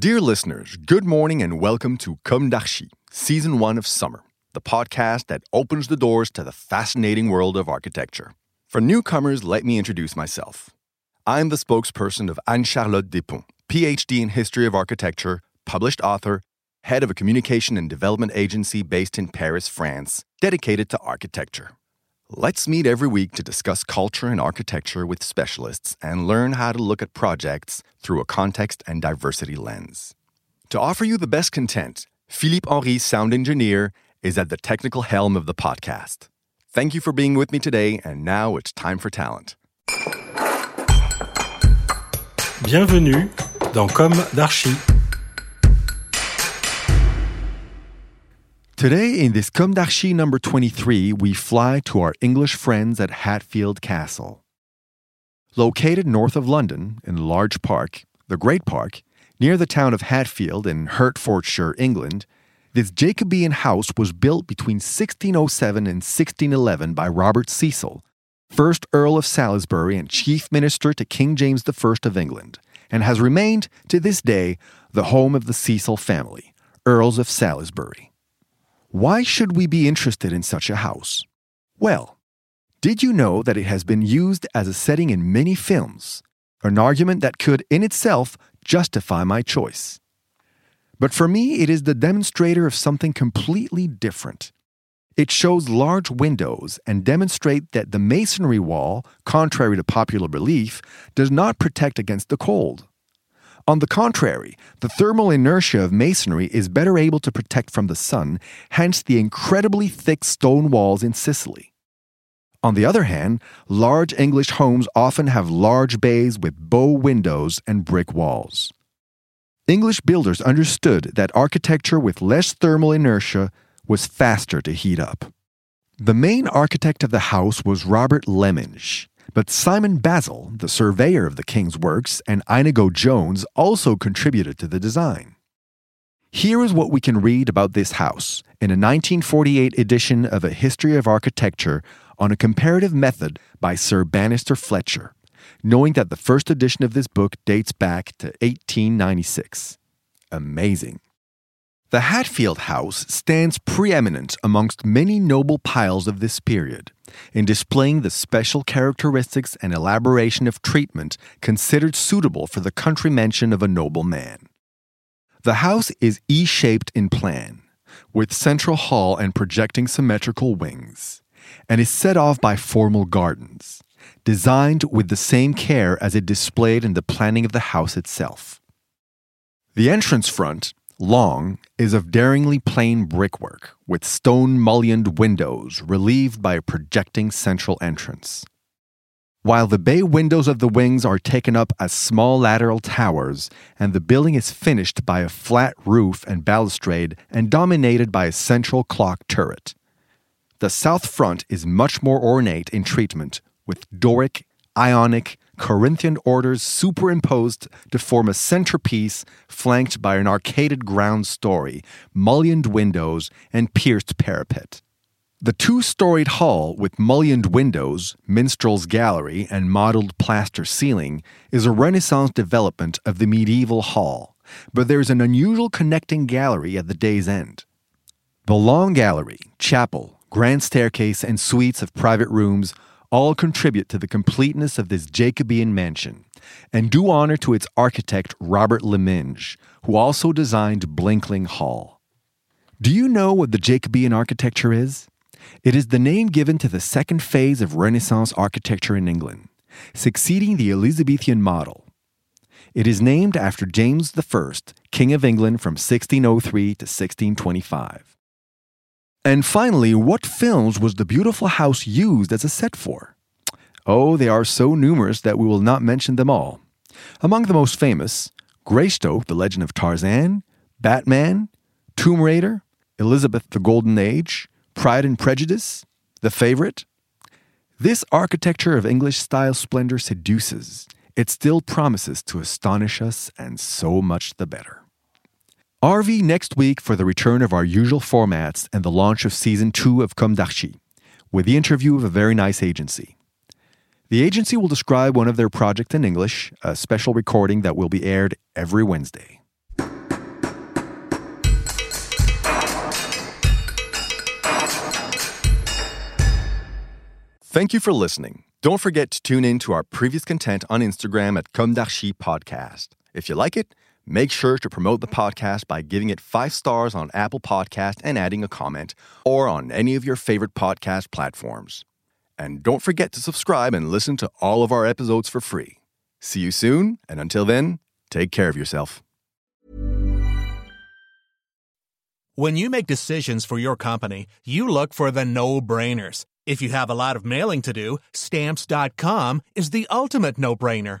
Dear listeners, good morning and welcome to Comme d'Archi, Season 1 of Summer, the podcast that opens the doors to the fascinating world of architecture. For newcomers, let me introduce myself. I'm the spokesperson of Anne-Charlotte Despont, PhD in History of Architecture, published author, head of a communication and development agency based in Paris, France, dedicated to architecture. Let's meet every week to discuss culture and architecture with specialists and learn how to look at projects through a context and diversity lens. To offer you the best content, Philippe Henry, sound engineer, is at the technical helm of the podcast. Thank you for being with me today, and now it's time for talent. Bienvenue dans Comme d'Archi. Today, in this Comme d'Archi number 23, we fly to our English friends at Hatfield Castle. Located north of London in Large Park, the Great Park, near the town of Hatfield in Hertfordshire, England, this Jacobean house was built between 1607 and 1611 by Robert Cecil, first Earl of Salisbury and Chief Minister to King James I of England, and has remained to this day the home of the Cecil family, Earls of Salisbury. Why should we be interested in such a house? Well, did you know that it has been used as a setting in many films? An argument that could, in itself, justify my choice. But for me, it is the demonstrator of something completely different. It shows large windows and demonstrate that the masonry wall, contrary to popular belief, does not protect against the cold. On the contrary, the thermal inertia of masonry is better able to protect from the sun, hence the incredibly thick stone walls in Sicily. On the other hand, large English homes often have large bays with bow windows and brick walls. English builders understood that architecture with less thermal inertia was faster to heat up. The main architect of the house was Robert Lyminge, but Simon Basil, the surveyor of the king's works, and Inigo Jones also contributed to the design. Here is what we can read about this house in a 1948 edition of A History of Architecture on a comparative method by Sir Banister Fletcher, knowing that the first edition of this book dates back to 1896. Amazing. The Hatfield House stands preeminent amongst many noble piles of this period in displaying the special characteristics and elaboration of treatment considered suitable for the country mansion of a noble man. The house is E shaped in plan, with central hall and projecting symmetrical wings, and is set off by formal gardens, designed with the same care as it displayed in the planning of the house itself. The entrance front, long, is of daringly plain brickwork, with stone mullioned windows relieved by a projecting central entrance. While the bay windows of the wings are taken up as small lateral towers, and the building is finished by a flat roof and balustrade and dominated by a central clock turret. The south front is much more ornate in treatment, with Doric, Ionic, Corinthian orders superimposed to form a centerpiece flanked by an arcaded ground story, mullioned windows, and pierced parapet. The two storied hall with mullioned windows, minstrel's gallery, and mottled plaster ceiling is a Renaissance development of the medieval hall, but there is an unusual connecting gallery at the day's end. The long gallery, chapel, grand staircase, and suites of private rooms all contribute to the completeness of this Jacobean mansion and do honor to its architect Robert Lyminge, who also designed Blickling Hall. Do you know what the Jacobean architecture is? It is the name given to the second phase of Renaissance architecture in England, succeeding the Elizabethan model. It is named after James I, King of England from 1603 to 1625. And finally, what films was the beautiful house used as a set for? Oh, they are so numerous that we will not mention them all. Among the most famous, Greystoke, The Legend of Tarzan, Batman, Tomb Raider, Elizabeth the Golden Age, Pride and Prejudice, The Favorite. This architecture of English style splendor seduces. It still promises to astonish us, and so much the better. RV next week for the return of our usual formats and the launch of season two of Comme with the interview of a very nice agency. The agency will describe one of their projects in English, a special recording that will be aired every Wednesday. Thank you for listening. Don't forget to tune in to our previous content on Instagram at Comme Podcast. If you like it, make sure to promote the podcast by giving it five stars on Apple Podcast and adding a comment, or on any of your favorite podcast platforms. And don't forget to subscribe and listen to all of our episodes for free. See you soon, and until then, take care of yourself. When you make decisions for your company, you look for the no brainers. If you have a lot of mailing to do, stamps.com is the ultimate no brainer.